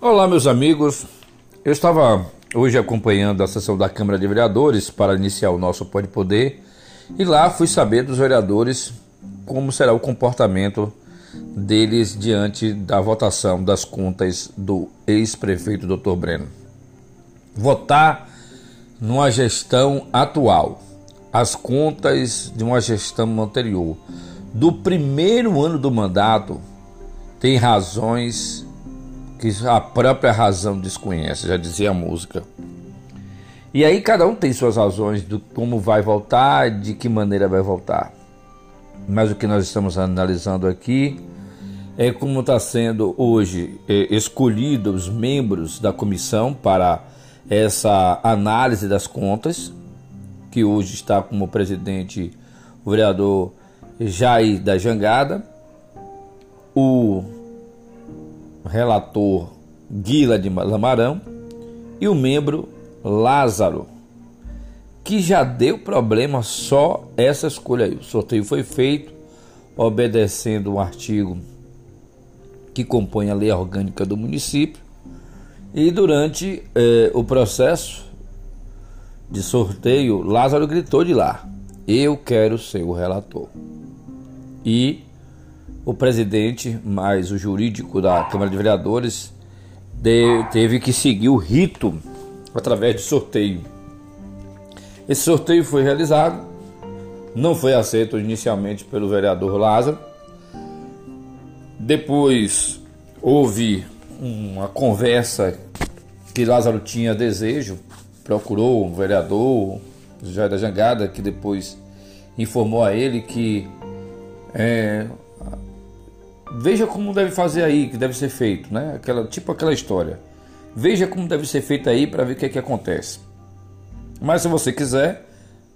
Olá, meus amigos. Eu estava hoje acompanhando a sessão da Câmara de Vereadores para iniciar o nosso Pode Poder e lá fui saber dos vereadores como será o comportamento deles diante da votação das contas do ex-prefeito Dr. Breno. Votar numa gestão atual, as contas de uma gestão anterior, do primeiro ano do mandato, tem razões que a própria razão desconhece, já dizia a música. E aí cada um tem suas razões do como vai voltar, de que maneira vai voltar. Mas o que nós estamos analisando aqui é como está sendo hoje é, escolhido os membros da comissão para essa análise das contas, que hoje está como presidente o vereador Jair da Jangada, o relator Guila de Lamarão e o membro Lázaro, que já deu problema só essa escolha aí. O sorteio foi feito obedecendo um artigo que compõe a lei orgânica do município e durante eh, o processo de sorteio, Lázaro gritou de lá: Eu quero ser o relator. E o presidente, mais o jurídico da Câmara de Vereadores, de, teve que seguir o rito através de sorteio. Esse sorteio foi realizado, não foi aceito inicialmente pelo vereador Lázaro. Depois houve uma conversa que Lázaro tinha desejo, procurou o vereador Jair da Jangada, que depois informou a ele que é, veja como deve fazer aí, que deve ser feito, né? Aquela, tipo aquela história. Veja como deve ser feito aí para ver o que é que acontece. Mas se você quiser,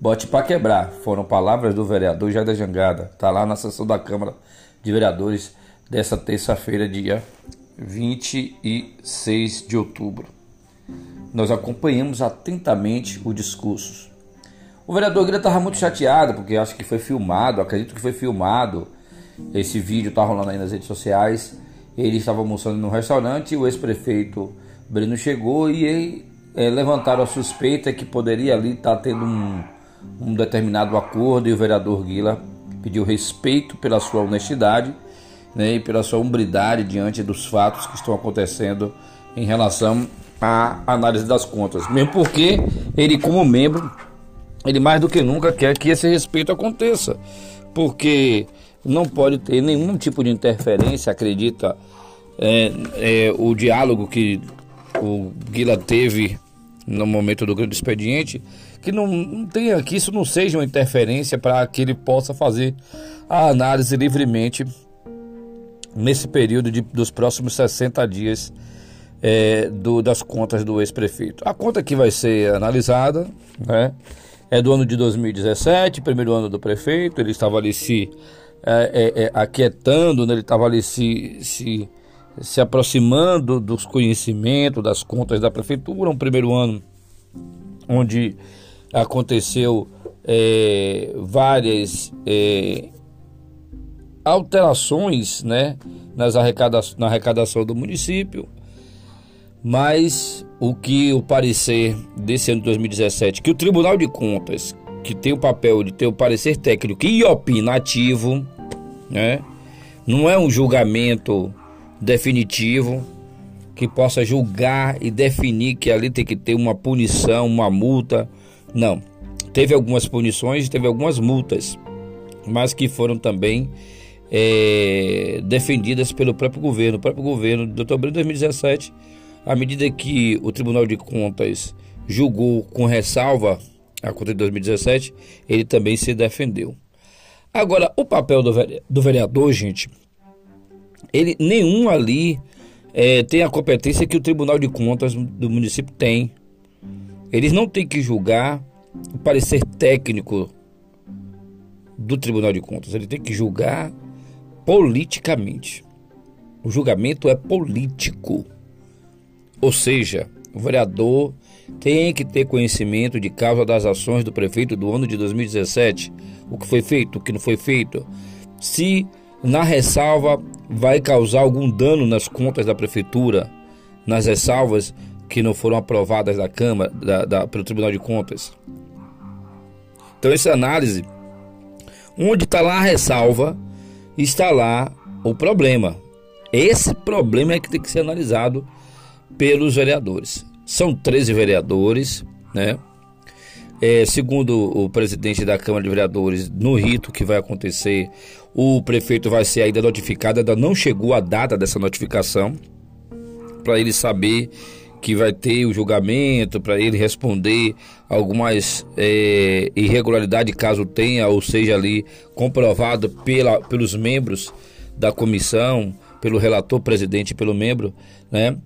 bote para quebrar. Foram palavras do vereador Jair da Jangada. Tá lá na sessão da Câmara de Vereadores dessa terça-feira, dia 26 de outubro. Nós acompanhamos atentamente o discurso. O vereador Guilherme estava muito chateado porque acho que foi filmado, acredito que foi filmado esse vídeo está rolando aí nas redes sociais. Ele estava almoçando no restaurante, o ex-prefeito Breno chegou e ele, é, levantaram a suspeita que poderia ali estar tá tendo um, um determinado acordo e o vereador Guila pediu respeito pela sua honestidade né, e pela sua umbridade diante dos fatos que estão acontecendo em relação à análise das contas. Mesmo porque ele, como membro, ele mais do que nunca quer que esse respeito aconteça. Porque não pode ter nenhum tipo de interferência, acredita é, é, o diálogo que o Guila teve no momento do grande expediente, que não, não tenha que isso não seja uma interferência para que ele possa fazer a análise livremente nesse período de, dos próximos 60 dias é, do, das contas do ex-prefeito. A conta que vai ser analisada né, é do ano de 2017, primeiro ano do prefeito, ele estava ali se é, é, é, aquietando, né? ele estava ali se, se, se aproximando dos conhecimentos, das contas da prefeitura. Um primeiro ano onde aconteceu é, várias é, alterações né, nas arrecada na arrecadação do município, mas o que o parecer desse ano de 2017, que o Tribunal de Contas, que tem o papel de ter o parecer técnico e opinativo, né? Não é um julgamento definitivo que possa julgar e definir que ali tem que ter uma punição, uma multa. Não. Teve algumas punições, teve algumas multas, mas que foram também é, defendidas pelo próprio governo. O próprio governo, de outubro de 2017, à medida que o Tribunal de Contas julgou com ressalva a conta de 2017, ele também se defendeu. Agora, o papel do vereador, gente, ele nenhum ali é, tem a competência que o Tribunal de Contas do município tem. Eles não têm que julgar o parecer técnico do Tribunal de Contas, ele tem que julgar politicamente. O julgamento é político. Ou seja, o vereador tem que ter conhecimento de causa das ações do prefeito do ano de 2017, o que foi feito, o que não foi feito. Se na ressalva vai causar algum dano nas contas da prefeitura, nas ressalvas que não foram aprovadas da Câmara, da, da, pelo Tribunal de Contas. Então, essa análise, onde está lá a ressalva, está lá o problema. Esse problema é que tem que ser analisado pelos vereadores. São 13 vereadores, né? É, segundo o presidente da Câmara de Vereadores, no rito que vai acontecer, o prefeito vai ser ainda notificado, ainda não chegou a data dessa notificação, para ele saber que vai ter o julgamento, para ele responder algumas é, irregularidades, caso tenha, ou seja ali comprovado pela, pelos membros da comissão, pelo relator, presidente e pelo membro, né?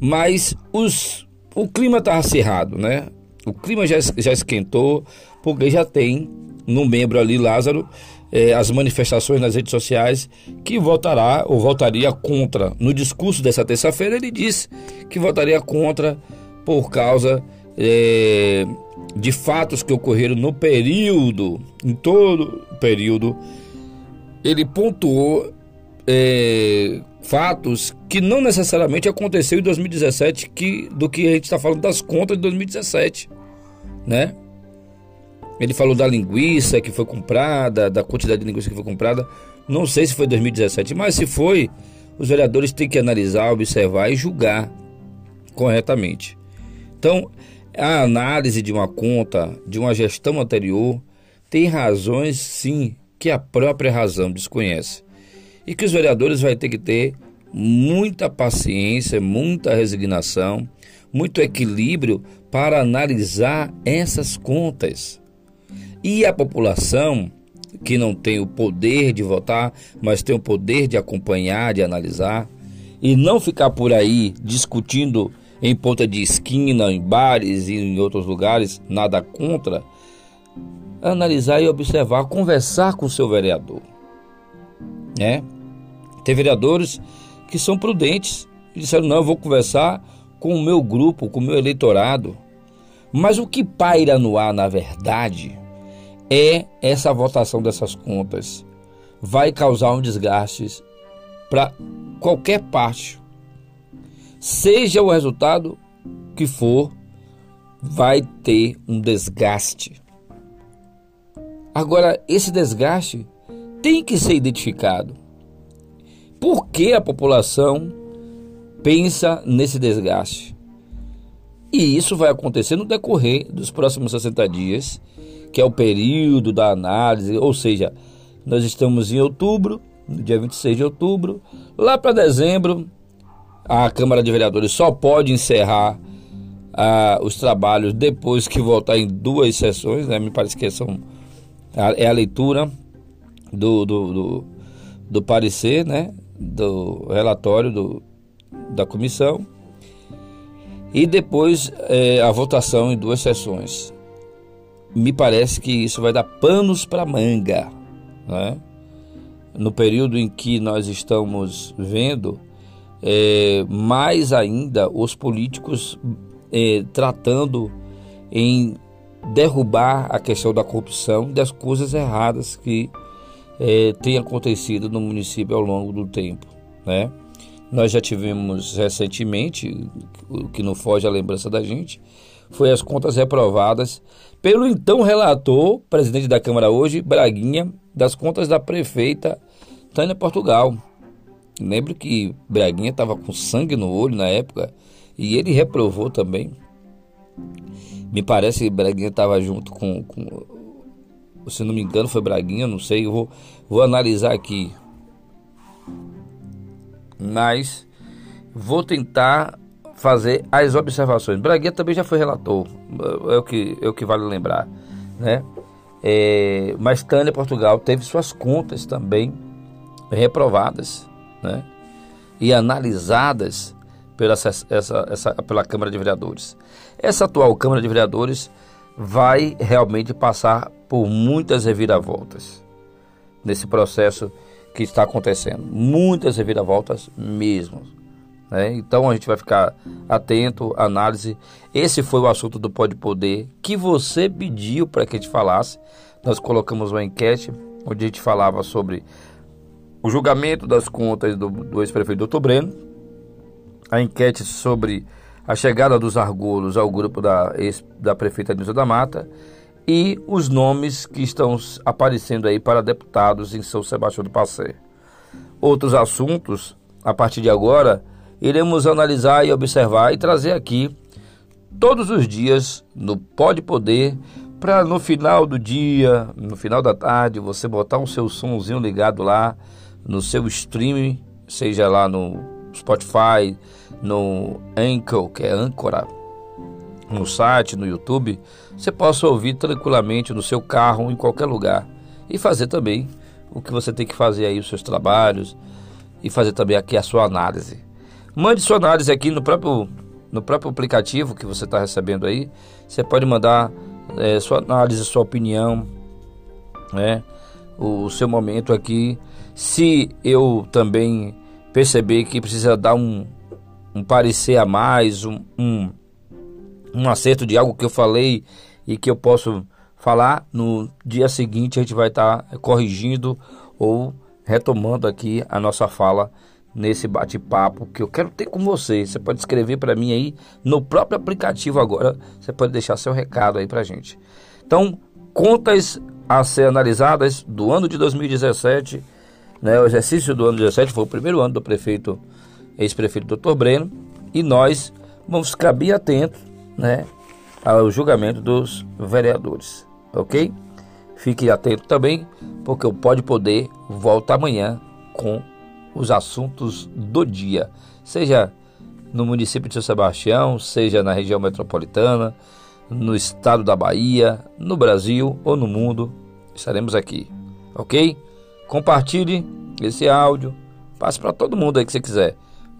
Mas os, o clima está acirrado, né? O clima já, já esquentou, porque já tem no membro ali, Lázaro, eh, as manifestações nas redes sociais que votará ou votaria contra. No discurso dessa terça-feira, ele disse que votaria contra por causa eh, de fatos que ocorreram no período, em todo o período. Ele pontuou eh, fatos que não necessariamente aconteceu em 2017 que, do que a gente está falando das contas de 2017, né? Ele falou da linguiça que foi comprada, da quantidade de linguiça que foi comprada. Não sei se foi 2017, mas se foi, os vereadores têm que analisar, observar e julgar corretamente. Então, a análise de uma conta, de uma gestão anterior, tem razões sim que a própria razão desconhece e que os vereadores vão ter que ter muita paciência, muita resignação, muito equilíbrio para analisar essas contas. E a população que não tem o poder de votar, mas tem o poder de acompanhar, de analisar e não ficar por aí discutindo em ponta de esquina, em bares e em outros lugares, nada contra, analisar e observar, conversar com o seu vereador, né? Tem vereadores que são prudentes e disseram: não, eu vou conversar com o meu grupo, com o meu eleitorado. Mas o que paira no ar, na verdade, é essa votação dessas contas. Vai causar um desgaste para qualquer parte. Seja o resultado que for, vai ter um desgaste. Agora, esse desgaste tem que ser identificado por que a população pensa nesse desgaste. E isso vai acontecer no decorrer dos próximos 60 dias, que é o período da análise, ou seja, nós estamos em outubro, no dia 26 de outubro, lá para dezembro, a Câmara de Vereadores só pode encerrar ah, os trabalhos depois que voltar em duas sessões, né? me parece que são, é a leitura do, do, do, do parecer, né? Do relatório do, da comissão e depois é, a votação em duas sessões. Me parece que isso vai dar panos para manga, né? no período em que nós estamos vendo é, mais ainda os políticos é, tratando em derrubar a questão da corrupção das coisas erradas que é, tem acontecido no município ao longo do tempo, né? Nós já tivemos recentemente, o que não foge à lembrança da gente, foi as contas reprovadas pelo então relator, presidente da Câmara hoje, Braguinha, das contas da prefeita Tânia Portugal. Lembro que Braguinha estava com sangue no olho na época e ele reprovou também. Me parece que Braguinha estava junto com, com se não me engano foi Braguinha, não sei, eu vou, vou analisar aqui. Mas vou tentar fazer as observações. Braguinha também já foi relator, é o que, é o que vale lembrar, né? É, mas Tânia Portugal teve suas contas também reprovadas, né? E analisadas pela, essa, essa, pela Câmara de Vereadores. Essa atual Câmara de Vereadores vai realmente passar por muitas reviravoltas nesse processo que está acontecendo. Muitas reviravoltas mesmo. Né? Então a gente vai ficar atento, análise. Esse foi o assunto do Pode Poder que você pediu para que a gente falasse. Nós colocamos uma enquete onde a gente falava sobre o julgamento das contas do, do ex-prefeito Doutor Breno, a enquete sobre a chegada dos argolos ao grupo da, da prefeita Nilza da Mata e os nomes que estão aparecendo aí para deputados em São Sebastião do Passé. Outros assuntos, a partir de agora, iremos analisar e observar e trazer aqui todos os dias no Pode Poder para no final do dia, no final da tarde, você botar o seu somzinho ligado lá no seu streaming, seja lá no Spotify, no Anchor, que é Ancora, no site, no YouTube, você possa ouvir tranquilamente no seu carro, em qualquer lugar. E fazer também o que você tem que fazer aí, os seus trabalhos, e fazer também aqui a sua análise. Mande sua análise aqui no próprio, no próprio aplicativo que você está recebendo aí. Você pode mandar é, sua análise, sua opinião, né? o seu momento aqui. Se eu também perceber que precisa dar um, um parecer a mais, um, um um acerto de algo que eu falei e que eu posso falar, no dia seguinte a gente vai estar tá corrigindo ou retomando aqui a nossa fala nesse bate-papo que eu quero ter com você. Você pode escrever para mim aí no próprio aplicativo agora. Você pode deixar seu recado aí para gente. Então, contas a ser analisadas do ano de 2017, né? O exercício do ano 2017 foi o primeiro ano do prefeito, ex-prefeito Dr. Breno, e nós vamos ficar bem atentos né, ao julgamento dos vereadores, ok? Fique atento também, porque o Pode Poder volta amanhã com os assuntos do dia, seja no município de São Sebastião, seja na região metropolitana, no estado da Bahia, no Brasil ou no mundo, estaremos aqui, ok? Compartilhe esse áudio, passe para todo mundo aí que você quiser,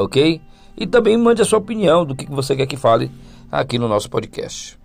ok? E também mande a sua opinião do que você quer que fale aqui no nosso podcast.